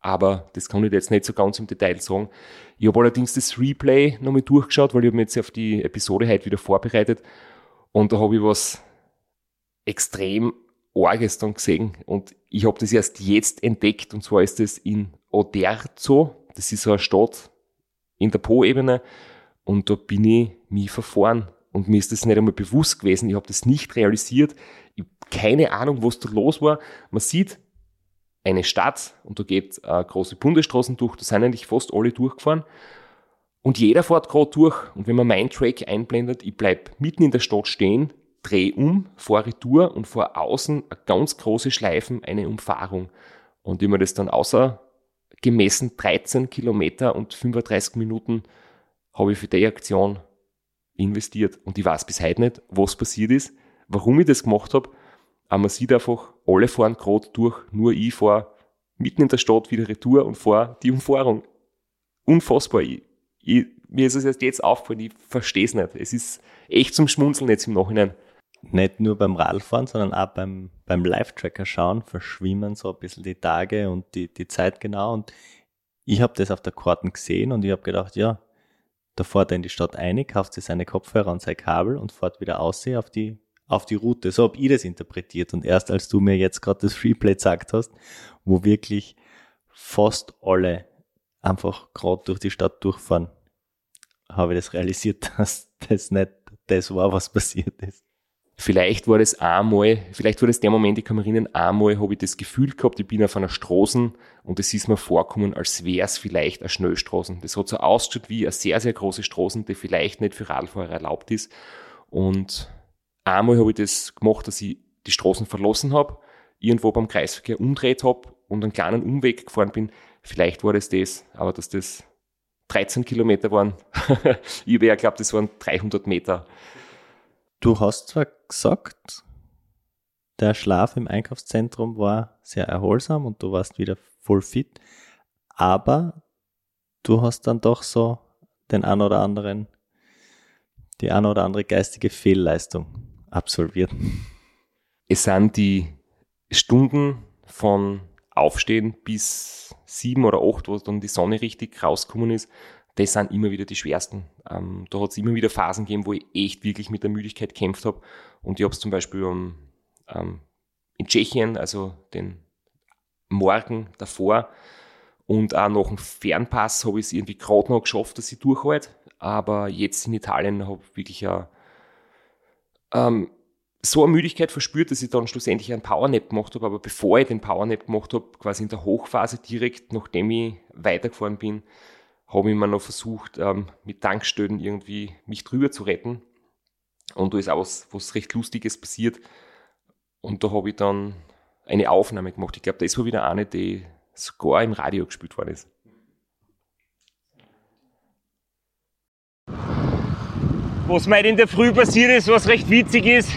Aber das kann ich jetzt nicht so ganz im Detail sagen. Ich habe allerdings das Replay nochmal durchgeschaut, weil ich habe mich jetzt auf die Episode heute wieder vorbereitet. Und da habe ich was extrem Arges dann gesehen. Und ich habe das erst jetzt entdeckt. Und zwar ist das in Oderzo. Das ist so eine Stadt in der Po-Ebene. Und da bin ich mich verfahren. Und mir ist das nicht einmal bewusst gewesen. Ich habe das nicht realisiert. Ich habe keine Ahnung, was da los war. Man sieht eine Stadt und da geht äh, große Bundesstraßen durch. Da sind eigentlich fast alle durchgefahren. Und jeder fährt gerade durch. Und wenn man meinen Track einblendet, ich bleib mitten in der Stadt stehen, dreh um, fahre Retour und vor außen eine ganz große Schleifen, eine Umfahrung. Und ich mir das dann außer gemessen 13 Kilometer und 35 Minuten habe ich für die Aktion investiert. Und ich weiß bis heute nicht, was passiert ist, warum ich das gemacht habe. Aber man sieht einfach, alle fahren gerade durch, nur ich fahre mitten in der Stadt wieder Retour und fahre die Umfahrung. Unfassbar. Ich, ich, mir ist es erst jetzt aufgefallen, ich verstehe es nicht. Es ist echt zum Schmunzeln jetzt im Nachhinein nicht nur beim Radfahren, sondern auch beim, beim Live-Tracker schauen, verschwimmen so ein bisschen die Tage und die, die Zeit genau. Und ich habe das auf der Karten gesehen und ich habe gedacht, ja, da fährt er in die Stadt ein, kauft sich seine Kopfhörer und sein Kabel und fährt wieder aus auf die, auf die Route. So habe ich das interpretiert. Und erst als du mir jetzt gerade das Freeplay gesagt hast, wo wirklich fast alle einfach gerade durch die Stadt durchfahren, habe ich das realisiert, dass das nicht das war, was passiert ist. Vielleicht war das einmal, vielleicht war das der Moment, ich kann mich erinnern, einmal habe ich das Gefühl gehabt, ich bin auf einer Straße und es ist mir vorkommen, als wäre es vielleicht eine Schnellstraße. Das hat so ausgeschaut wie eine sehr, sehr große Straße, die vielleicht nicht für Radfahrer erlaubt ist. Und einmal habe ich das gemacht, dass ich die Straßen verlassen habe, irgendwo beim Kreisverkehr umdreht habe und einen kleinen Umweg gefahren bin. Vielleicht war das das, aber dass das 13 Kilometer waren, ich habe ja geglaubt, das waren 300 Meter. Du hast zwar gesagt, der Schlaf im Einkaufszentrum war sehr erholsam und du warst wieder voll fit, aber du hast dann doch so den ein oder anderen, die ein oder andere geistige Fehlleistung absolviert. Es sind die Stunden von Aufstehen bis sieben oder acht, wo dann die Sonne richtig rausgekommen ist, das sind immer wieder die schwersten. Ähm, da hat es immer wieder Phasen gegeben, wo ich echt wirklich mit der Müdigkeit kämpft habe. Und ich habe es zum Beispiel um, ähm, in Tschechien, also den Morgen davor und auch nach dem Fernpass habe ich es irgendwie gerade noch geschafft, dass ich durchhalte. Aber jetzt in Italien habe ich wirklich eine, ähm, so eine Müdigkeit verspürt, dass ich dann schlussendlich einen Powernap gemacht habe. Aber bevor ich den Powernap gemacht habe, quasi in der Hochphase direkt, nachdem ich weitergefahren bin, habe ich immer noch versucht, ähm, mit Tankstöden irgendwie mich drüber zu retten. Und da ist auch was, was recht Lustiges passiert. Und da habe ich dann eine Aufnahme gemacht. Ich glaube, das war wieder eine, die sogar im Radio gespielt worden ist. Was mir halt in der Früh passiert ist, was recht witzig ist,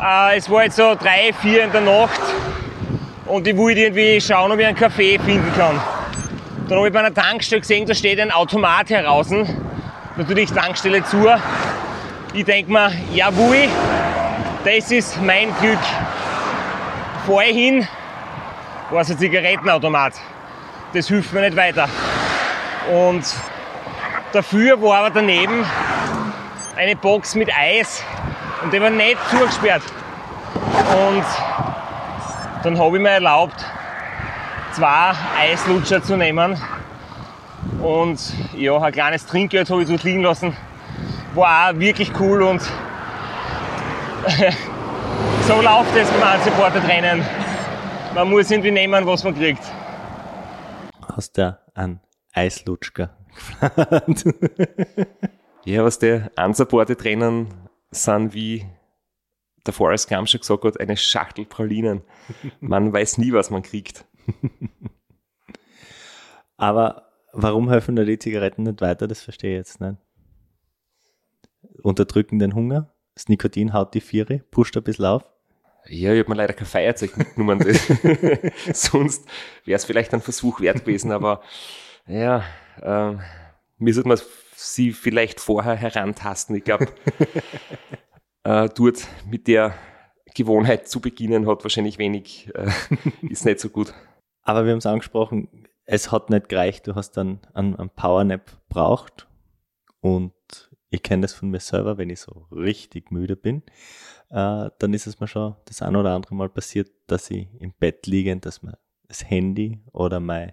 äh, es war jetzt so drei, vier in der Nacht und ich wollte irgendwie schauen, ob ich einen Kaffee finden kann. Dann habe ich bei einer Tankstelle gesehen, da steht ein Automat heraus. Natürlich Tankstelle zu. Ich denke mir, jawohl, das ist mein Glück. Fahre ich hin, war es ein Zigarettenautomat. Das hilft mir nicht weiter. Und dafür war aber daneben eine Box mit Eis und die war nicht zugesperrt. Und dann habe ich mir erlaubt, zwei Eislutscher zu nehmen. Und ja, ein kleines Trinkgeld habe ich dort liegen lassen. War auch wirklich cool und so läuft es beim Supporter-Trennen. Man muss irgendwie nehmen, was man kriegt. Hast du einen Eislutschka Ja, was der Unsupported-Rennen sind wie der Forrest Gump schon gesagt hat, eine Schachtel Pralinen. Man weiß nie, was man kriegt. Aber warum helfen da die Zigaretten nicht weiter? Das verstehe ich jetzt nicht. Unterdrücken den Hunger, das Nikotin haut die Viere, pusht ein bisschen auf. Ja, ich habe mir leider kein Feierzeug mitgenommen. Sonst wäre es vielleicht ein Versuch wert gewesen, aber ja, äh, mir sollte man sie vielleicht vorher herantasten. Ich glaube, äh, dort mit der Gewohnheit zu beginnen hat wahrscheinlich wenig, äh, ist nicht so gut. Aber wir haben es angesprochen, es hat nicht gereicht, du hast dann einen, einen Powernap braucht und ich kenne das von mir selber, wenn ich so richtig müde bin, äh, dann ist es mir schon das ein oder andere Mal passiert, dass ich im Bett liege, dass mir das Handy oder mein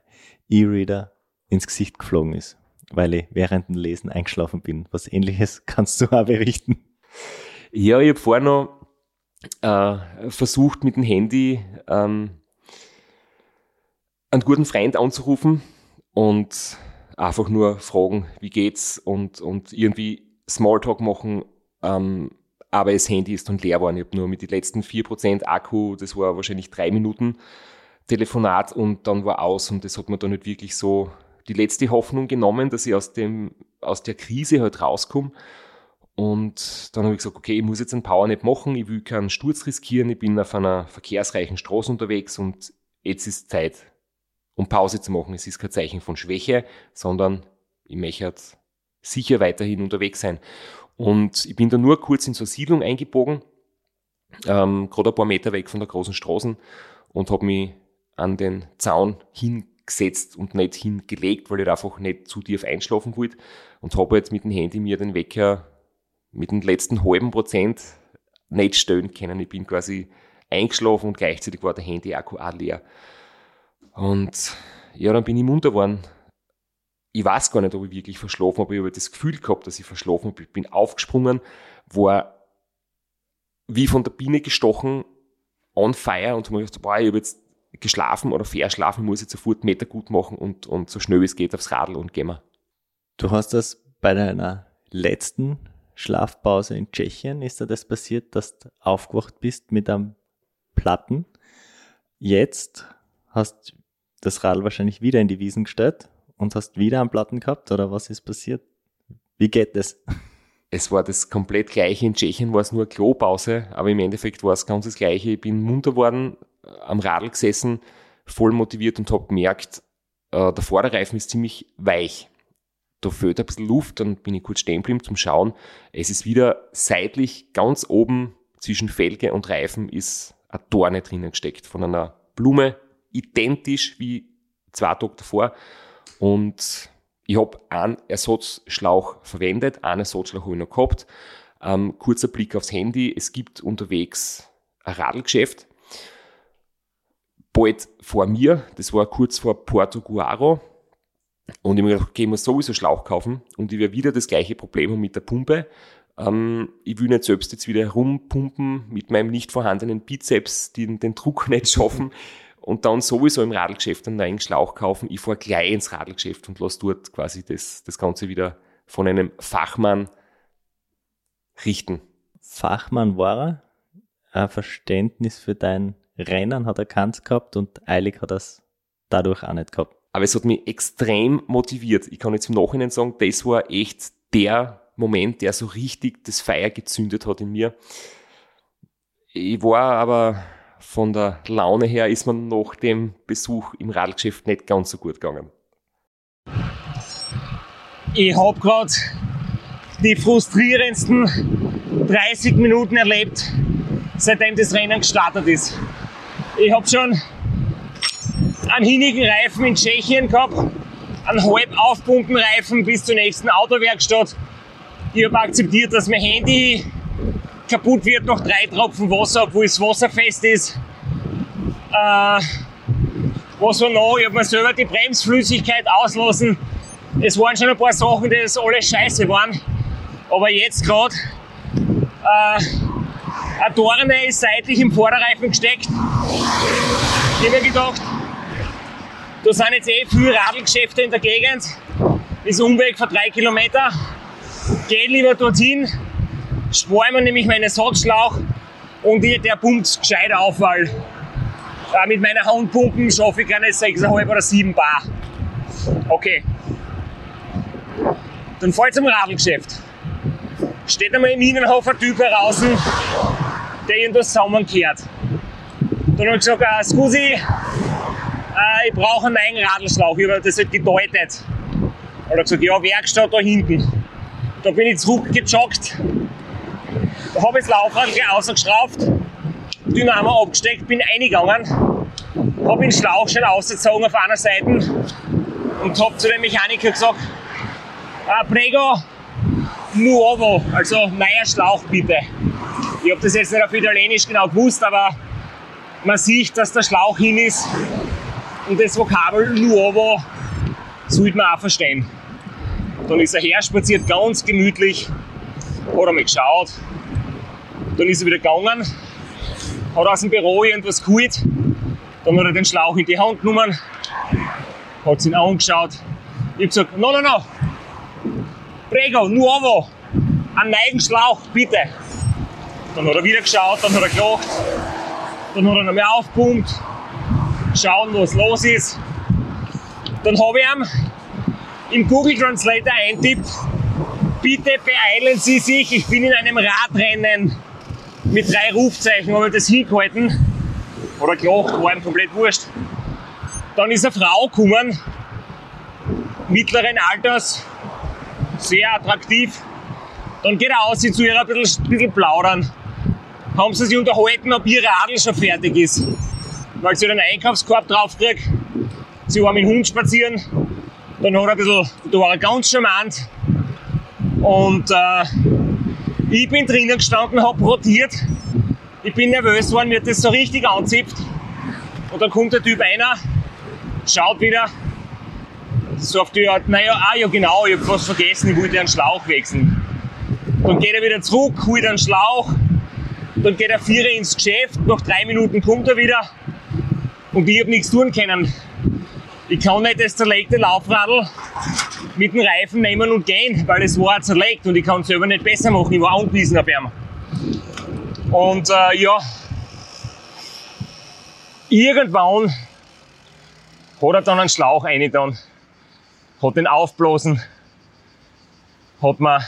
E-Reader ins Gesicht geflogen ist, weil ich während dem Lesen eingeschlafen bin. Was ähnliches kannst du auch berichten. Ja, ich habe vorher noch äh, versucht mit dem Handy ähm, einen guten Freund anzurufen und einfach nur fragen, wie geht's und, und irgendwie Smalltalk machen, ähm, aber das Handy ist dann leer geworden. Ich habe nur mit den letzten 4% Akku, das war wahrscheinlich drei Minuten Telefonat und dann war aus und das hat mir dann nicht wirklich so die letzte Hoffnung genommen, dass ich aus, dem, aus der Krise halt rauskomme. Und dann habe ich gesagt, okay, ich muss jetzt einen Powernap machen, ich will keinen Sturz riskieren, ich bin auf einer verkehrsreichen Straße unterwegs und jetzt ist Zeit, um Pause zu machen. Es ist kein Zeichen von Schwäche, sondern ich möchte sicher weiterhin unterwegs sein. Und ich bin da nur kurz in so eine Siedlung eingebogen, ähm, gerade ein paar Meter weg von der großen Straße und habe mich an den Zaun hingesetzt und nicht hingelegt, weil ich einfach nicht zu tief einschlafen wollte und habe jetzt mit dem Handy mir den Wecker mit dem letzten halben Prozent nicht stellen können. Ich bin quasi eingeschlafen und gleichzeitig war der Handy-Akku auch leer. Und ja, dann bin ich munter geworden ich weiß gar nicht, ob ich wirklich verschlafen habe, ich habe das Gefühl gehabt, dass ich verschlafen habe. Ich bin aufgesprungen, war wie von der Biene gestochen, on fire und habe mir gedacht, boah, ich habe jetzt geschlafen oder verschlafen, muss jetzt sofort Meter gut machen und, und so schnell wie es geht aufs Radl und gehen wir. Du hast das bei deiner letzten Schlafpause in Tschechien, ist da das passiert, dass du aufgewacht bist mit einem Platten. Jetzt hast das Radl wahrscheinlich wieder in die Wiesen gestellt und hast wieder einen Platten gehabt oder was ist passiert? Wie geht das? Es war das komplett gleiche. In Tschechien war es nur eine Klopause, aber im Endeffekt war es ganz das gleiche. Ich bin munter worden, äh, am Radl gesessen, voll motiviert und habe gemerkt, äh, der Vorderreifen ist ziemlich weich. Da fehlt ein bisschen Luft, dann bin ich kurz stehen geblieben zum Schauen. Es ist wieder seitlich ganz oben zwischen Felge und Reifen ist eine Dorne drinnen gesteckt von einer Blume, identisch wie zwei Tage davor. Und ich habe einen Ersatzschlauch verwendet, einen Ersatzschlauch habe ich noch gehabt. Ähm, kurzer Blick aufs Handy. Es gibt unterwegs ein Radlgeschäft. Bald vor mir, das war kurz vor Porto Guaro. Und ich habe mir gedacht, okay, ich muss sowieso Schlauch kaufen. Und ich werde wieder das gleiche Problem haben mit der Pumpe. Ähm, ich will nicht selbst jetzt wieder rumpumpen mit meinem nicht vorhandenen Bizeps, den, den Druck nicht schaffen und dann sowieso im Radlgeschäft einen neuen Schlauch kaufen. Ich fahre gleich ins Radlgeschäft und lasse dort quasi das, das Ganze wieder von einem Fachmann richten. Fachmann war er, ein Verständnis für dein Rennen hat er kannt gehabt und eilig hat er es dadurch auch nicht gehabt. Aber es hat mich extrem motiviert. Ich kann jetzt im Nachhinein sagen, das war echt der Moment, der so richtig das Feuer gezündet hat in mir. Ich war aber von der Laune her ist man nach dem Besuch im Radlgeschäft nicht ganz so gut gegangen. Ich habe gerade die frustrierendsten 30 Minuten erlebt, seitdem das Rennen gestartet ist. Ich habe schon einen hinnigen Reifen in Tschechien gehabt, einen halb aufpumpen Reifen bis zur nächsten Autowerkstatt. Ich habe akzeptiert, dass mein Handy kaputt wird nach drei Tropfen Wasser, obwohl es wasserfest ist. Äh, was war noch? Ich habe mir selber die Bremsflüssigkeit auslassen. Es waren schon ein paar Sachen, die alles scheiße waren. Aber jetzt gerade äh, eine Dorne ist seitlich im Vorderreifen gesteckt. Ich habe mir gedacht, da sind jetzt eh viele Radlgeschäfte in der Gegend. Ist Umweg von drei Kilometer. Geh lieber dorthin, spare mir nämlich meinen Ersatzschlauch und ich, der pumpt gescheit auf, weil äh, mit meiner Handpumpen schaffe ich keine 6,5 oder 7 Bar. Okay. Dann fahr ich zum Radlgeschäft. Steht einmal im Innenhof ein Typ heraus, der irgendwas zusammenkehrt. Dann habe ich gesagt, äh, Scusi, äh, ich brauche einen neuen Radlschlauch. Ich habe das halt gedeutet. Hat er gesagt, ja, Werkstatt da hinten. Da bin ich zurückgejoggt, habe das Laufrad gleich ausgeschrauft, Dynamo abgesteckt, bin eingegangen, habe den Schlauch schon ausgezogen auf einer Seite und habe zu dem Mechaniker gesagt, ah, Prego nuovo, also neuer Schlauch bitte. Ich habe das jetzt nicht auf Italienisch genau gewusst, aber man sieht, dass der Schlauch hin ist und das Vokabel nuovo sollte man auch verstehen. Dann ist er her, spaziert ganz gemütlich, hat einmal geschaut, dann ist er wieder gegangen, hat aus dem Büro irgendwas geholt, dann hat er den Schlauch in die Hand genommen, hat ihn angeschaut. Ich habe gesagt, no, no, no, prego, nuovo, einen neuen Schlauch, bitte. Dann hat er wieder geschaut, dann hat er gelacht, dann hat er noch mehr aufgepumpt, schauen, was los ist. Dann habe ich ihm im Google Translator eintippt, bitte beeilen Sie sich, ich bin in einem Radrennen mit drei Rufzeichen, habe ich das hingehalten. Oder gelacht, war ihm komplett wurscht. Dann ist eine Frau gekommen, mittleren Alters, sehr attraktiv. Dann geht er aus, sie zu ihr ein bisschen, ein bisschen plaudern. Haben sie sich unterhalten, ob ihr Radl schon fertig ist. Weil sie einen Einkaufskorb draufkriegt. Sie war mit dem Hund spazieren. Dann hat er ein bisschen, da war er ganz charmant. Und äh, ich bin drinnen gestanden, hab rotiert. Ich bin nervös geworden, mir das so richtig anzippt. Und dann kommt der Typ einer, schaut wieder, auf die Art, naja, ah ja genau, ich hab was vergessen, ich wollte einen Schlauch wechseln. Dann geht er wieder zurück, holt einen Schlauch, dann geht er vier ins Geschäft, nach drei Minuten kommt er wieder und ich hab nichts tun können. Ich kann nicht das zerlegte Laufradl mit dem Reifen nehmen und gehen, weil es war zerlegt und ich kann es selber nicht besser machen. Ich war angewiesen auf ihn. Und äh, ja, irgendwann hat er dann einen Schlauch reingetan, hat den aufblasen, hat mir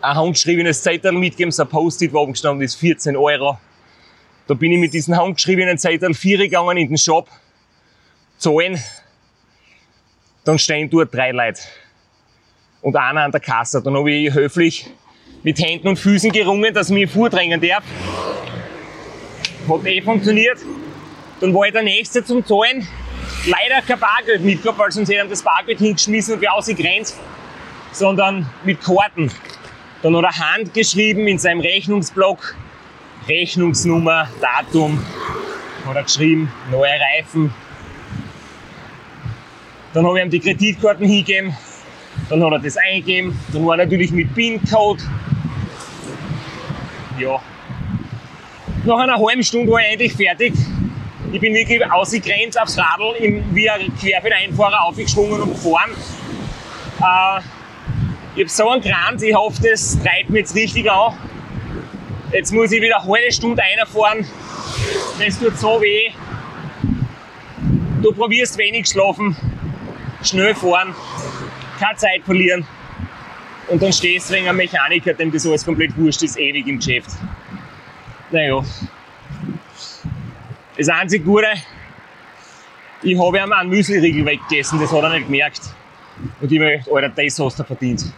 ein handgeschriebenes Zettel mitgegeben, so ein Post-it, wo oben gestanden ist, 14 Euro. Da bin ich mit diesem handgeschriebenen Zettel vier gegangen in den Shop, zahlen, dann stehen dort drei Leute. Und einer an der Kasse. Dann habe ich höflich mit Händen und Füßen gerungen, dass ich mich vordrängen darf. Hat eh funktioniert. Dann war ich der Nächste zum Zahlen. Leider kein Bargeld mitgehabt, weil sonst hätte ich das Bargeld hingeschmissen und wäre ausgegrenzt. Sondern mit Karten. Dann hat er handgeschrieben in seinem Rechnungsblock Rechnungsnummer, Datum, hat er geschrieben, neue Reifen, dann habe ich ihm die Kreditkarten hingegeben. Dann hat er das eingegeben. Dann war natürlich mit PIN-Code. Ja. Nach einer halben Stunde war ich endlich fertig. Ich bin wirklich ausgegrenzt aufs Radl, wie ein Querfeldeinfahrer aufgeschwungen und gefahren. Äh, ich habe so einen Kranz, ich hoffe, das treibt mich jetzt richtig an. Jetzt muss ich wieder eine halbe Stunde einfahren. Das tut so weh. Du probierst wenig schlafen schnell fahren, keine Zeit verlieren. Und dann stehst du wegen einem Mechaniker, dem das alles komplett wurscht ist, ewig im Geschäft. Naja. Das einzige Gute, ich habe ihm einen Müsli-Riegel weggegessen, das hat er nicht gemerkt. Und ich möchte, Alter, das hast du verdient.